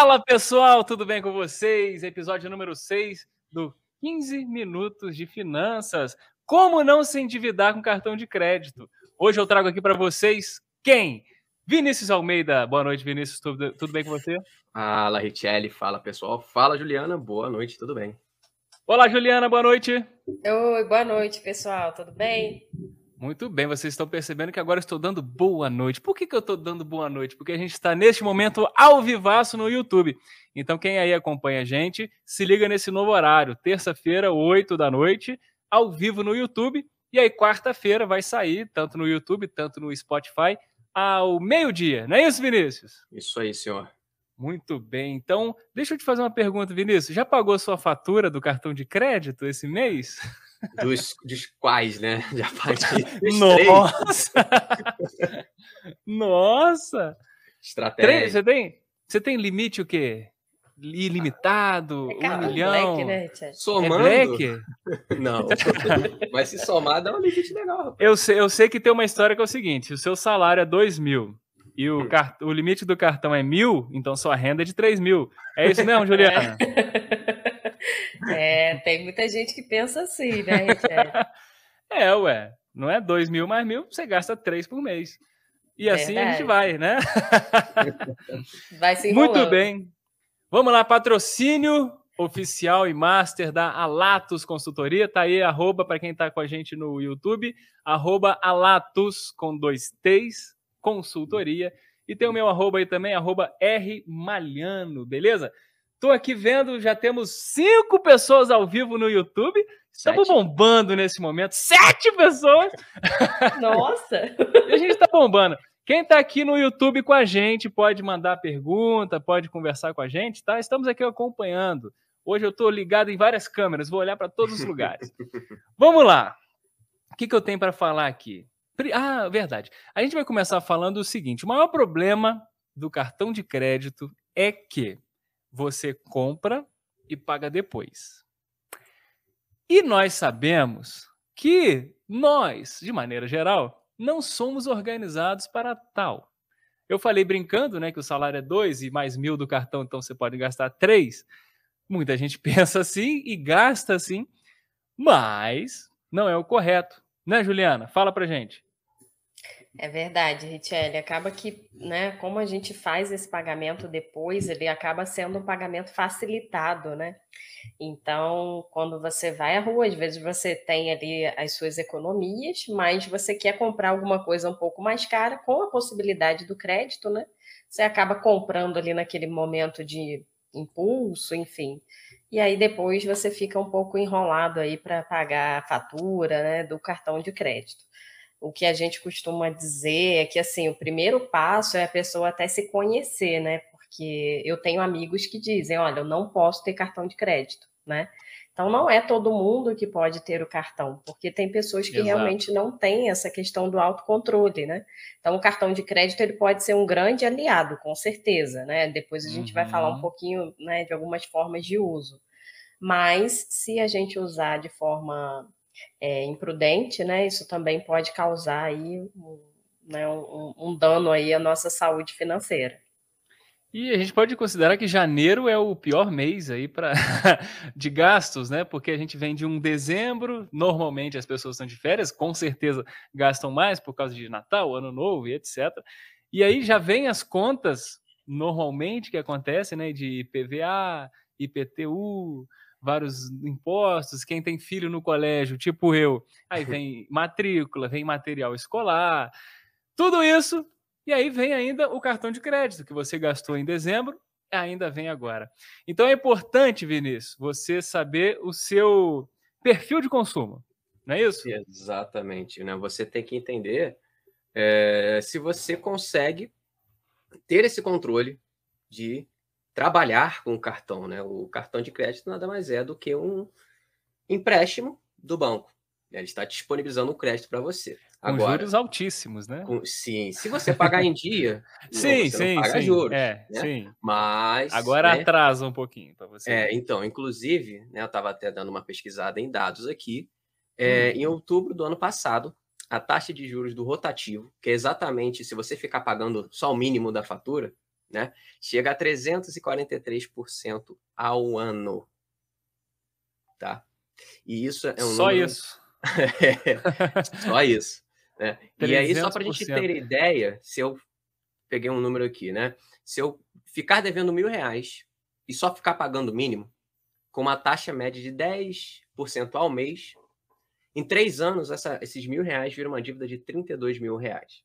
Fala pessoal, tudo bem com vocês? Episódio número 6 do 15 Minutos de Finanças. Como não se endividar com cartão de crédito? Hoje eu trago aqui para vocês quem? Vinícius Almeida. Boa noite, Vinícius. Tudo, tudo bem com você? Fala, Richelle. Fala, pessoal. Fala, Juliana. Boa noite, tudo bem? Olá, Juliana. Boa noite. Oi, boa noite, pessoal. Tudo bem? Muito bem, vocês estão percebendo que agora estou dando boa noite. Por que, que eu estou dando boa noite? Porque a gente está neste momento ao vivaço no YouTube. Então, quem aí acompanha a gente, se liga nesse novo horário. Terça-feira, 8 da noite, ao vivo no YouTube. E aí, quarta-feira, vai sair, tanto no YouTube, tanto no Spotify, ao meio-dia. Não é isso, Vinícius? Isso aí, senhor. Muito bem. Então, deixa eu te fazer uma pergunta, Vinícius. Já pagou sua fatura do cartão de crédito esse mês? Dos, dos quais, né? Já paguei. Nossa! Nossa! Estratégia. Você tem, você tem limite o quê? Ilimitado? É um milhão? Black, né? Somando? É black? Não. Mas se somar, dá um limite legal. rapaz. Eu sei, eu sei que tem uma história que é o seguinte: o seu salário é 2 mil e o, car- o limite do cartão é mil, então sua renda é de 3 mil. É isso mesmo, Juliana? É, tem muita gente que pensa assim, né, Richard? É, ué. Não é 2 mil mais mil, você gasta 3 por mês. E assim a gente Verdade. vai, né? Vai se enrolando. Muito bem. Vamos lá, patrocínio oficial e master da Alatus Consultoria. Tá aí, arroba, para quem tá com a gente no YouTube, arroba Alatus com dois T's, consultoria. E tem o meu arroba aí também, arroba R Malhano, beleza? Tô aqui vendo, já temos cinco pessoas ao vivo no YouTube. Estamos bombando nesse momento. Sete pessoas! Nossa! E a gente tá bombando. Quem tá aqui no YouTube com a gente pode mandar pergunta, pode conversar com a gente, tá? Estamos aqui acompanhando. Hoje eu tô ligado em várias câmeras, vou olhar para todos os lugares. Vamos lá. O que, que eu tenho para falar aqui? Ah, verdade. A gente vai começar falando o seguinte: o maior problema do cartão de crédito é que você compra e paga depois. E nós sabemos que nós, de maneira geral, não somos organizados para tal. Eu falei brincando, né, que o salário é dois e mais mil do cartão, então você pode gastar três. Muita gente pensa assim e gasta assim, mas não é o correto, né, Juliana? Fala pra gente. É verdade, Richelle. Acaba que, né, como a gente faz esse pagamento depois, ele acaba sendo um pagamento facilitado, né? Então, quando você vai à rua, às vezes você tem ali as suas economias, mas você quer comprar alguma coisa um pouco mais cara, com a possibilidade do crédito, né? Você acaba comprando ali naquele momento de impulso, enfim. E aí depois você fica um pouco enrolado aí para pagar a fatura, né, do cartão de crédito. O que a gente costuma dizer é que assim, o primeiro passo é a pessoa até se conhecer, né? Porque eu tenho amigos que dizem, olha, eu não posso ter cartão de crédito, né? Então não é todo mundo que pode ter o cartão, porque tem pessoas que Exato. realmente não têm essa questão do autocontrole, né? Então o cartão de crédito ele pode ser um grande aliado, com certeza, né? Depois a gente vai falar um Uhum. pouquinho, né, de algumas formas de uso. Mas se a gente usar de forma é, imprudente, né, isso também pode causar aí um, né, um, um dano aí à nossa saúde financeira. E a gente pode considerar que janeiro é o pior mês aí para de gastos, né? Porque a gente vem de um dezembro, normalmente as pessoas estão de férias, com certeza gastam mais por causa de Natal, Ano Novo e etc. E aí já vem as contas normalmente que acontecem, né? De IPVA, IPTU, vários impostos, quem tem filho no colégio, tipo eu, aí vem matrícula, vem material escolar, tudo isso e aí vem ainda o cartão de crédito que você gastou em dezembro, ainda vem agora. Então é importante, Vinícius, você saber o seu perfil de consumo, não é isso? Exatamente, né? Você tem que entender é, se você consegue ter esse controle de trabalhar com o cartão, né? O cartão de crédito nada mais é do que um empréstimo do banco. Ele está disponibilizando o crédito para você. Com Agora, juros altíssimos, né? com- sim, se você pagar em dia, não, sim, você não sim, paga sim. juros. é, né? sim. Mas Agora né, atrasa um pouquinho para você. É, então, inclusive, né, eu estava até dando uma pesquisada em dados aqui. é, Em outubro do ano passado, a taxa de juros do rotativo, que é exatamente se você ficar pagando só o mínimo da fatura, né? Chega a 343% ao ano. Tá? E isso é um Só número... isso. é, só isso. Né? E aí, só para a gente ter ideia, se eu peguei um número aqui, né? Se eu ficar devendo mil reais e só ficar pagando o mínimo, com uma taxa média de 10% ao mês, em três anos, essa, esses mil reais viram uma dívida de 32 mil reais.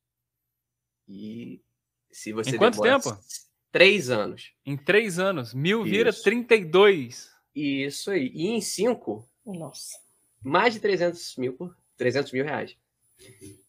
E se você. Em quanto tempo? Três anos. Em três anos. Mil vira Isso. 32. Isso aí. E em cinco. Nossa. Mais de 300 mil por 300 mil reais.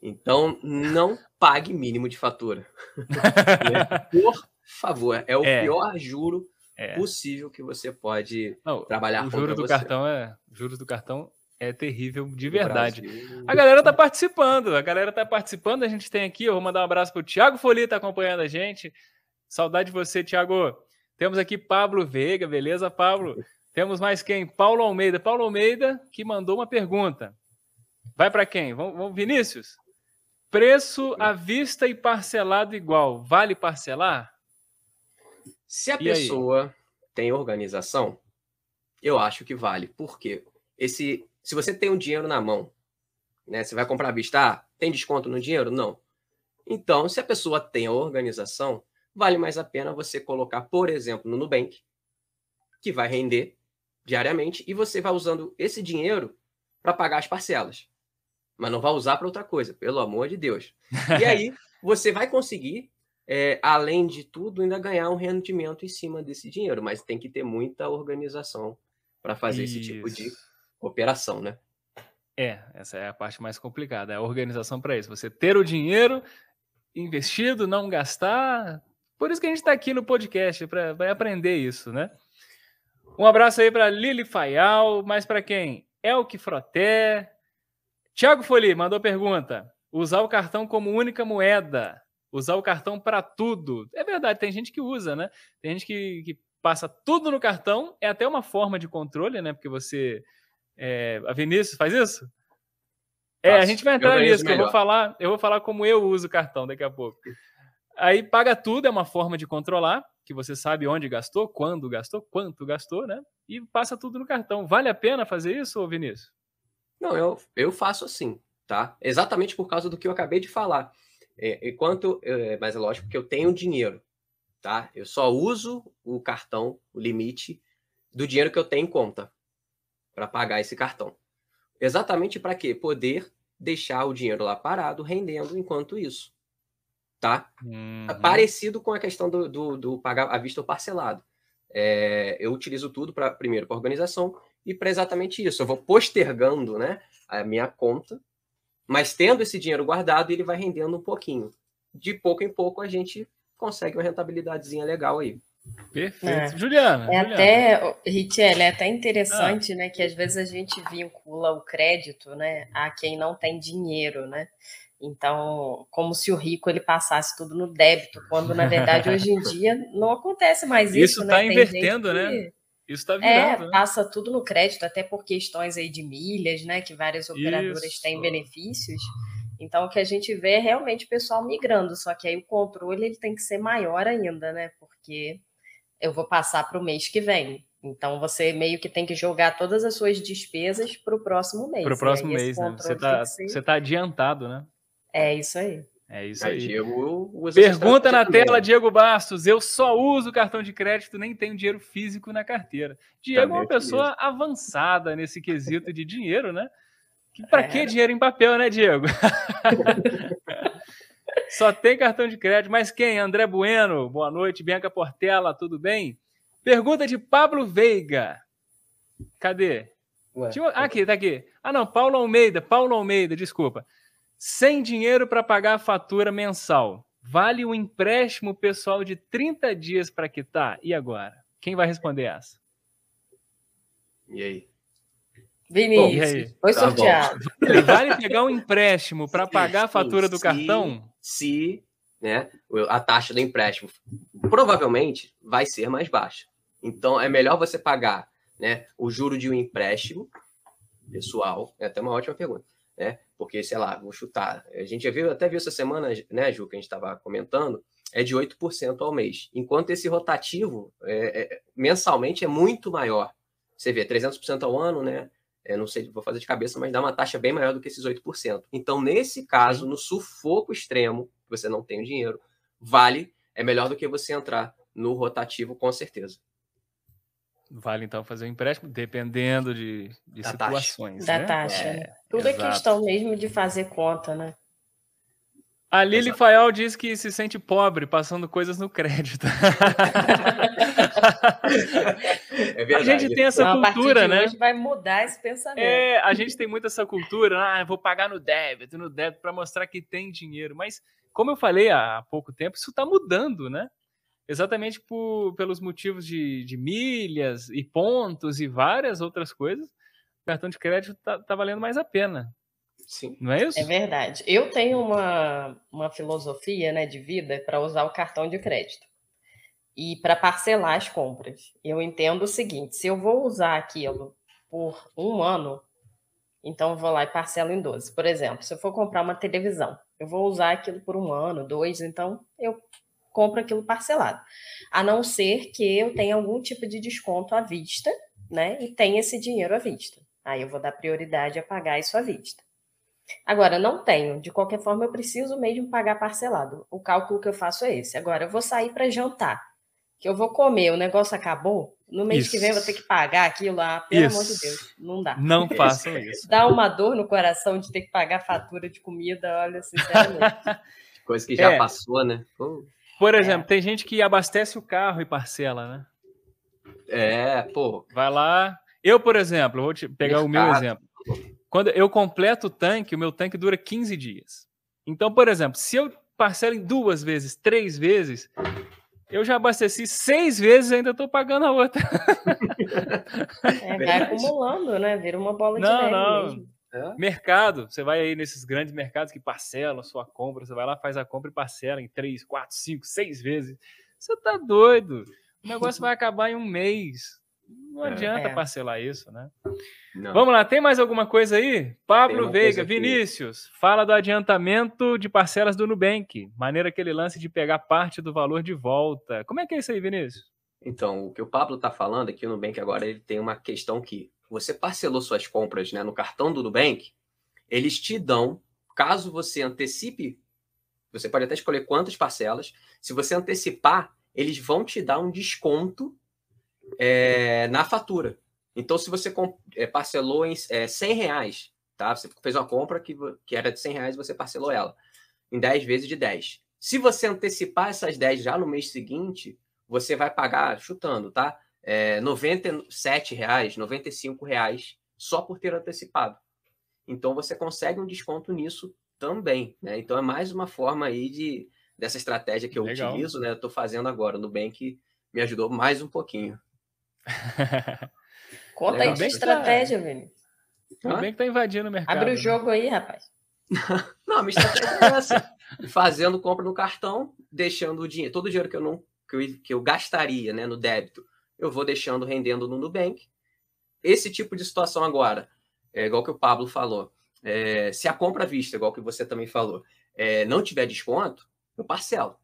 Então, não pague mínimo de fatura. por favor. É o é. pior juro é. possível que você pode não, trabalhar o juro do você. cartão é juros do cartão é terrível de verdade. A galera tá participando, a galera tá participando. A gente tem aqui, eu vou mandar um abraço pro Thiago Folia, tá acompanhando a gente. Saudade de você, Thiago. Temos aqui Pablo Veiga, beleza, Pablo? Temos mais quem? Paulo Almeida. Paulo Almeida que mandou uma pergunta. Vai para quem? Vamos, vamos, Vinícius? Preço à vista e parcelado igual. Vale parcelar? Se a e pessoa aí? tem organização, eu acho que vale. Por quê? Esse se você tem um dinheiro na mão, né? Você vai comprar à vista, ah, tem desconto no dinheiro? Não. Então, se a pessoa tem a organização, vale mais a pena você colocar, por exemplo, no Nubank, que vai render diariamente, e você vai usando esse dinheiro para pagar as parcelas. Mas não vai usar para outra coisa, pelo amor de Deus. E aí, você vai conseguir, é, além de tudo, ainda ganhar um rendimento em cima desse dinheiro, mas tem que ter muita organização para fazer Isso. esse tipo de operação, né? É, essa é a parte mais complicada, é a organização para isso. Você ter o dinheiro investido, não gastar. Por isso que a gente está aqui no podcast, para aprender isso, né? Um abraço aí para Lili Fayal, mas para quem? Elke Froté. Tiago Foli mandou pergunta: usar o cartão como única moeda, usar o cartão para tudo. É verdade, tem gente que usa, né? Tem gente que, que passa tudo no cartão, é até uma forma de controle, né? Porque você é, a Vinícius faz isso? É, a gente vai entrar nisso, que eu vou falar, eu vou falar como eu uso o cartão daqui a pouco. Aí paga tudo é uma forma de controlar, que você sabe onde gastou, quando gastou, quanto gastou, né? E passa tudo no cartão. Vale a pena fazer isso, Vinícius? Não, eu, eu faço assim, tá? Exatamente por causa do que eu acabei de falar. É, enquanto, é, mas é lógico que eu tenho dinheiro, tá? Eu só uso o cartão, o limite do dinheiro que eu tenho em conta para pagar esse cartão. Exatamente para quê? Poder deixar o dinheiro lá parado, rendendo enquanto isso. Tá? Uhum. Parecido com a questão do, do, do, pagar à vista ou parcelado. É, eu utilizo tudo para primeiro para organização e para exatamente isso. Eu vou postergando né, a minha conta, mas tendo esse dinheiro guardado, ele vai rendendo um pouquinho. De pouco em pouco a gente consegue uma rentabilidadezinha legal aí. Perfeito. É. Juliana. É Juliana. até, Richelle, é até interessante, ah. né, que às vezes a gente vincula o crédito, né, a quem não tem dinheiro, né? Então, como se o rico ele passasse tudo no débito, quando na verdade hoje em dia não acontece mais isso. Isso está né? invertendo, né? Isso está virando. É, né? passa tudo no crédito, até por questões aí de milhas, né? Que várias operadoras isso. têm benefícios. Então, o que a gente vê é realmente o pessoal migrando, só que aí o controle ele tem que ser maior ainda, né? Porque eu vou passar para o mês que vem. Então você meio que tem que jogar todas as suas despesas para o próximo mês. Para o próximo mês, né? Você está ser... tá adiantado, né? É isso aí. É isso aí. Diego Pergunta na tela, Diego Bastos. Eu só uso cartão de crédito, nem tenho dinheiro físico na carteira. Diego é uma pessoa avançada nesse quesito de dinheiro, né? Para é. que dinheiro em papel, né, Diego? Só tem cartão de crédito. Mas quem? André Bueno. Boa noite. Bianca Portela, tudo bem? Pergunta de Pablo Veiga. Cadê? Ué, ah, aqui, tá aqui. Ah, não, Paulo Almeida. Paulo Almeida, desculpa. Sem dinheiro para pagar a fatura mensal. Vale um empréstimo pessoal de 30 dias para quitar? E agora? Quem vai responder essa? E aí? Vinícius, foi tá sorteado. Vale pegar um empréstimo para pagar a fatura do cartão? Se né, a taxa do empréstimo provavelmente vai ser mais baixa. Então é melhor você pagar né, o juro de um empréstimo pessoal. É até uma ótima pergunta. Né? Porque, sei lá, vou chutar. A gente já viu, até viu essa semana, né, Ju, que a gente estava comentando, é de 8% ao mês, enquanto esse rotativo é, é, mensalmente é muito maior. Você vê, 300% ao ano, né? Eu não sei, vou fazer de cabeça, mas dá uma taxa bem maior do que esses 8%. Então, nesse caso, no sufoco extremo, você não tem o dinheiro, vale, é melhor do que você entrar no rotativo, com certeza. Vale então fazer um empréstimo, dependendo de, de da situações. Taxa. Né? Da taxa. É, Tudo exato. é questão mesmo de fazer conta, né? A Lili Fayal diz que se sente pobre passando coisas no crédito. é verdade. A gente tem essa Não, cultura, né? A gente vai mudar esse pensamento. É, a gente tem muito essa cultura, ah, vou pagar no débito, no débito para mostrar que tem dinheiro. Mas como eu falei há pouco tempo, isso está mudando, né? Exatamente por, pelos motivos de, de milhas e pontos e várias outras coisas. O cartão de crédito está tá valendo mais a pena. Sim. Não é isso? É verdade. Eu tenho uma, uma filosofia né, de vida para usar o cartão de crédito e para parcelar as compras. Eu entendo o seguinte: se eu vou usar aquilo por um ano, então eu vou lá e parcelo em 12. Por exemplo, se eu for comprar uma televisão, eu vou usar aquilo por um ano, dois, então eu compro aquilo parcelado. A não ser que eu tenha algum tipo de desconto à vista, né? E tenha esse dinheiro à vista. Aí eu vou dar prioridade a pagar isso à vista. Agora, não tenho. De qualquer forma, eu preciso mesmo pagar parcelado. O cálculo que eu faço é esse. Agora, eu vou sair para jantar, que eu vou comer, o negócio acabou. No mês isso. que vem eu vou ter que pagar aquilo lá. Pelo isso. amor de Deus, não dá. Não façam isso. Dá uma dor no coração de ter que pagar fatura de comida, olha, sinceramente. Coisa que já é. passou, né? Pô. Por exemplo, é. tem gente que abastece o carro e parcela, né? É, pô. Vai lá. Eu, por exemplo, vou te pegar Mercado. o meu exemplo. Quando eu completo o tanque, o meu tanque dura 15 dias. Então, por exemplo, se eu parcelo em duas vezes, três vezes, eu já abasteci seis vezes e ainda estou pagando a outra. É, vai acumulando, né? Vira uma bola não, de neve não. mesmo. É? Mercado, você vai aí nesses grandes mercados que parcelam a sua compra, você vai lá, faz a compra e parcela em três, quatro, cinco, seis vezes. Você tá doido. O negócio vai acabar em um mês. Não é, adianta é. parcelar isso, né? Não. Vamos lá, tem mais alguma coisa aí? Pablo Veiga, Vinícius, fala do adiantamento de parcelas do Nubank, maneira que ele lance de pegar parte do valor de volta. Como é que é isso aí, Vinícius? Então, o que o Pablo está falando aqui no Nubank agora, ele tem uma questão que você parcelou suas compras né, no cartão do Nubank, eles te dão, caso você antecipe, você pode até escolher quantas parcelas, se você antecipar, eles vão te dar um desconto é, na fatura. Então, se você é, parcelou em é, 100 reais, tá? Você fez uma compra que, que era de 100 reais você parcelou ela em 10 vezes de 10. Se você antecipar essas 10 já no mês seguinte, você vai pagar, chutando, tá? É, 97 reais, 95 reais só por ter antecipado. Então, você consegue um desconto nisso também, né? Então, é mais uma forma aí de, dessa estratégia que eu Legal. utilizo, né? Eu tô fazendo agora. No Nubank me ajudou mais um pouquinho. Conta aí de estratégia, Vini. Tudo bem que tá invadindo o mercado. Abre o né? jogo aí, rapaz. não, a minha estratégia é essa. Fazendo compra no cartão, deixando o dinheiro, todo o dinheiro que eu não que eu, que eu gastaria né, no débito, eu vou deixando rendendo no Nubank. Esse tipo de situação agora, é igual que o Pablo falou, é, se a compra à vista, igual que você também falou, é, não tiver desconto, eu parcelo.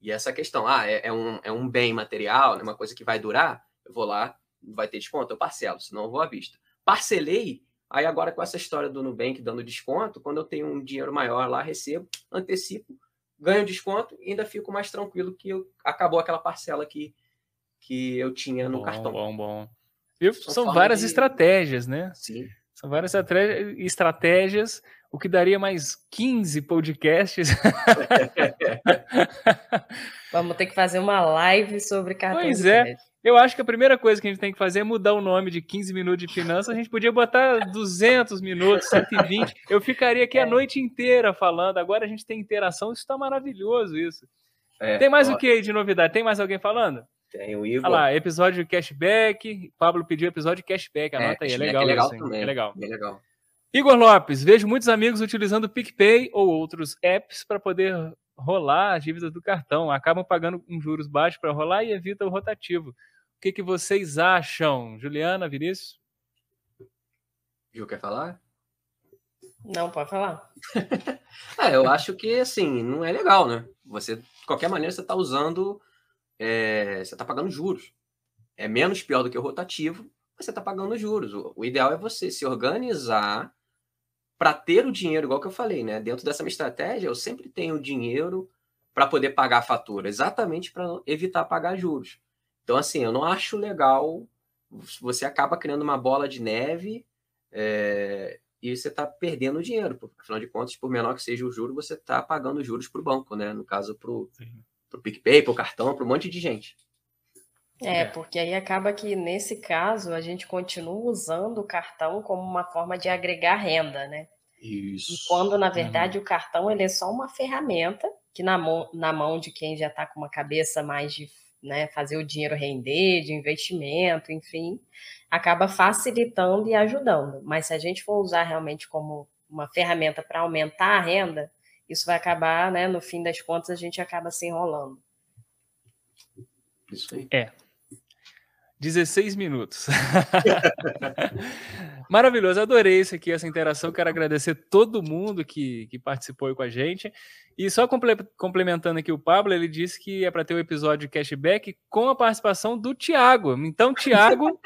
E essa questão, ah, é, é, um, é um bem material, é uma coisa que vai durar, eu vou lá, vai ter desconto, eu parcelo, senão eu vou à vista. Parcelei, aí agora com essa história do Nubank dando desconto, quando eu tenho um dinheiro maior lá, recebo, antecipo, ganho desconto e ainda fico mais tranquilo que eu, acabou aquela parcela que, que eu tinha no bom, cartão. Bom, bom. E são várias de... estratégias, né? Sim. São várias estratégias, o que daria mais 15 podcasts. Vamos ter que fazer uma live sobre cartão pois de é. Eu acho que a primeira coisa que a gente tem que fazer é mudar o nome de 15 minutos de finanças. A gente podia botar 200 minutos, 120. Eu ficaria aqui é. a noite inteira falando. Agora a gente tem interação. Isso está maravilhoso, isso. É, tem mais ó. o que de novidade? Tem mais alguém falando? Tem o Igor. Olha lá, episódio de cashback. Pablo pediu episódio de cashback. Anota é, aí, é legal. É legal isso, também. É legal. Bem legal. Igor Lopes, vejo muitos amigos utilizando o PicPay ou outros apps para poder rolar as dívidas do cartão. Acabam pagando um juros baixos para rolar e evita o rotativo. O que, que vocês acham? Juliana, Vinícius? Gil, quer falar? Não, pode falar. é, eu acho que, assim, não é legal, né? Você, de qualquer maneira, você está usando, é, você está pagando juros. É menos pior do que o rotativo, mas você está pagando juros. O, o, ideal é você se organizar para ter o dinheiro, igual que eu falei, né? Dentro dessa minha estratégia, eu sempre tenho dinheiro para poder pagar a fatura, exatamente para evitar pagar juros. Então, assim, eu não acho legal. Você acaba criando uma bola de neve é, e você está perdendo dinheiro. Porque, afinal de contas, por menor que seja o juro, você está pagando juros para o banco, né? No caso, para o PicPay, para o cartão, para um monte de gente. É, é, porque aí acaba que, nesse caso, a gente continua usando o cartão como uma forma de agregar renda, né? Isso. E quando, na verdade, uhum. o cartão ele é só uma ferramenta que na mão, na mão de quem já está com uma cabeça mais de né, fazer o dinheiro render, de investimento, enfim, acaba facilitando e ajudando. Mas se a gente for usar realmente como uma ferramenta para aumentar a renda, isso vai acabar, né, no fim das contas, a gente acaba se enrolando. Isso aí. É. 16 minutos. Maravilhoso, adorei isso aqui, essa interação. Quero agradecer todo mundo que, que participou com a gente. E só complementando aqui o Pablo, ele disse que é para ter o um episódio cashback com a participação do Tiago. Então, Tiago,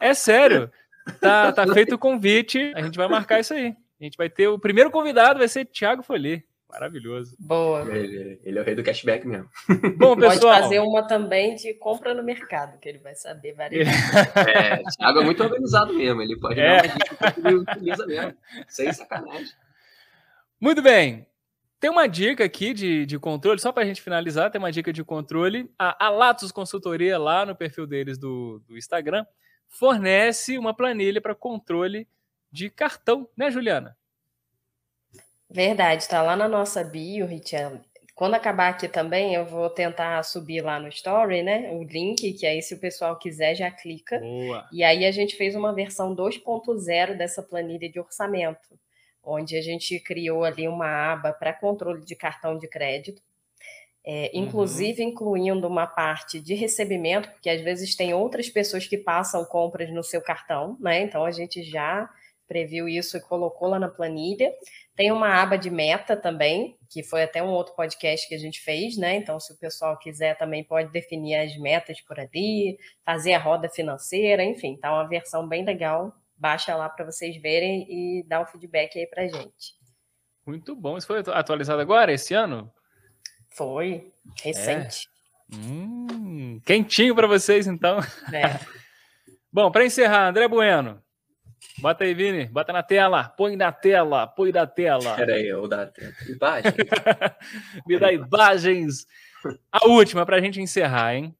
é sério, tá, tá feito o convite, a gente vai marcar isso aí. A gente vai ter o primeiro convidado, vai ser Tiago Folher. Maravilhoso. Boa. Ele, ele, é o rei do cashback mesmo. Bom, pessoal. Pode fazer uma também de compra no mercado, que ele vai saber variar. É, o Thiago é muito organizado mesmo. Ele pode é. dar uma dica que ele utiliza mesmo. Sem sacanagem. Muito bem. Tem uma dica aqui de, de controle, só para a gente finalizar, tem uma dica de controle. A, a Latos Consultoria, lá no perfil deles do, do Instagram, fornece uma planilha para controle de cartão, né, Juliana? Verdade, tá lá na nossa bio, Richel. Quando acabar aqui também, eu vou tentar subir lá no Story, né? O link, que aí, se o pessoal quiser, já clica. Boa. E aí a gente fez uma versão 2.0 dessa planilha de orçamento, onde a gente criou ali uma aba para controle de cartão de crédito. É, uhum. inclusive uhum. incluindo uma parte de recebimento, porque às vezes tem outras pessoas que passam compras no seu cartão, né? Então a gente já previu isso e colocou lá na planilha. Tem uma aba de meta também, que foi até um outro podcast que a gente fez, né? Então, se o pessoal quiser, também pode definir as metas por ali, fazer a roda financeira, enfim, tá uma versão bem legal. Baixa lá para vocês verem e dá um feedback aí pra gente. Muito bom. Isso foi atualizado agora, esse ano? Foi, recente. É. Hum, quentinho para vocês, então. É. bom, para encerrar, André Bueno, Bota aí, Vini. Bota na tela. Põe na tela. Põe na tela. Peraí, eu dar imagens. Me dá imagens. A última para a gente encerrar, hein?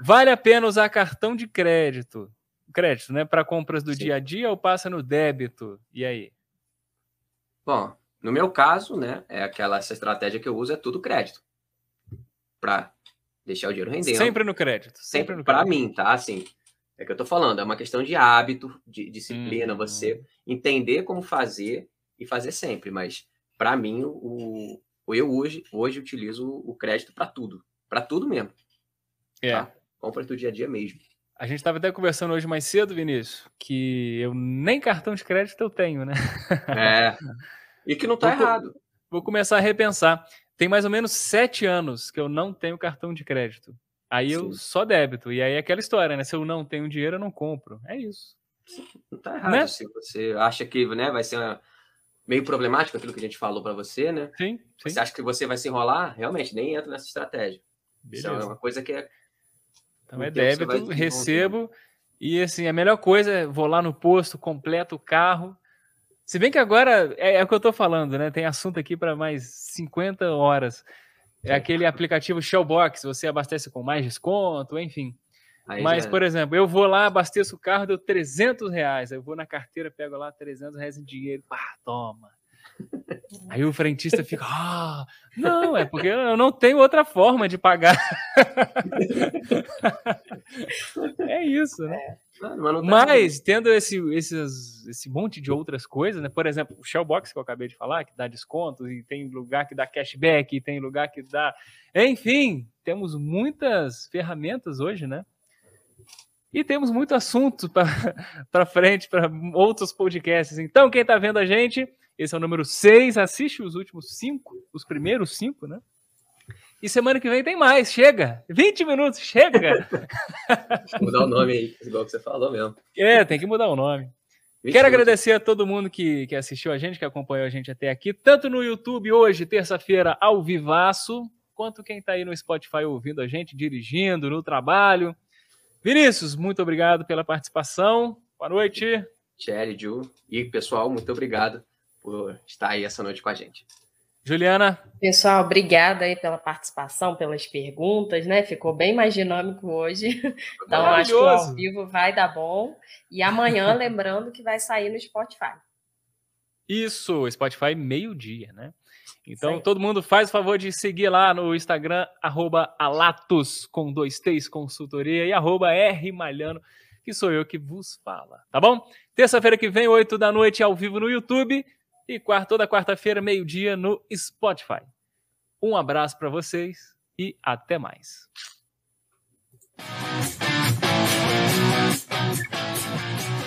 Vale a pena usar cartão de crédito, crédito, né, para compras do Sim. dia a dia ou passa no débito? E aí? Bom, no meu caso, né, é aquela essa estratégia que eu uso é tudo crédito para deixar o dinheiro rendendo. Sempre no crédito. Sempre, sempre para mim, tá? Assim, é que eu estou falando, é uma questão de hábito, de disciplina, uhum. você entender como fazer e fazer sempre. Mas, para mim, o, o, eu hoje, hoje utilizo o crédito para tudo. Para tudo mesmo. É. Tá? Compra do dia a dia mesmo. A gente estava até conversando hoje mais cedo, Vinícius, que eu nem cartão de crédito eu tenho, né? É. E que não está errado. Vou começar a repensar. Tem mais ou menos sete anos que eu não tenho cartão de crédito. Aí eu só débito. E aí é aquela história, né? Se eu não tenho dinheiro, eu não compro. É isso. Não tá errado. Né? Se você acha que né, vai ser uma... meio problemático aquilo que a gente falou para você, né? Sim, sim, Você acha que você vai se enrolar? Realmente, nem entra nessa estratégia. Beleza. Isso é uma coisa que é. Então é débito, recebo. E assim, a melhor coisa é vou lá no posto, completo o carro. Se bem que agora é, é o que eu estou falando, né? Tem assunto aqui para mais 50 horas. É aquele aplicativo Shellbox, você abastece com mais desconto, enfim. Aí Mas, já... por exemplo, eu vou lá, abasteço o carro, deu 300 reais. Eu vou na carteira, pego lá 300 reais em dinheiro. Pá, toma. Aí o frentista fica, ah, não, é porque eu não tenho outra forma de pagar. é isso, né? É. Mas, tendo esse, esses, esse monte de outras coisas, né? Por exemplo, o Shellbox que eu acabei de falar, que dá desconto, e tem lugar que dá cashback, e tem lugar que dá. Enfim, temos muitas ferramentas hoje, né? E temos muito assunto para frente, para outros podcasts. Então, quem está vendo a gente, Esse é o número 6. Assiste os últimos cinco, os primeiros cinco, né? E semana que vem tem mais. Chega! 20 minutos, chega! mudar o nome aí, igual que você falou mesmo. É, tem que mudar o nome. Quero minutos. agradecer a todo mundo que, que assistiu a gente, que acompanhou a gente até aqui, tanto no YouTube hoje, terça-feira, ao vivaço, quanto quem está aí no Spotify ouvindo a gente, dirigindo, no trabalho. Vinícius, muito obrigado pela participação. Boa noite. Thierry, Ju e pessoal, muito obrigado por estar aí essa noite com a gente. Juliana. Pessoal, obrigada aí pela participação, pelas perguntas, né? Ficou bem mais dinâmico hoje. Então, acho que ao vivo vai dar bom. E amanhã, lembrando que vai sair no Spotify. Isso, Spotify meio-dia, né? Então, todo mundo faz o favor de seguir lá no Instagram, arroba alatos, com dois T's, consultoria, e arroba rmalhano, que sou eu que vos fala, tá bom? Terça-feira que vem, 8 da noite, ao vivo no YouTube, e quarta, toda quarta-feira, meio-dia, no Spotify. Um abraço para vocês e até mais. Thank you.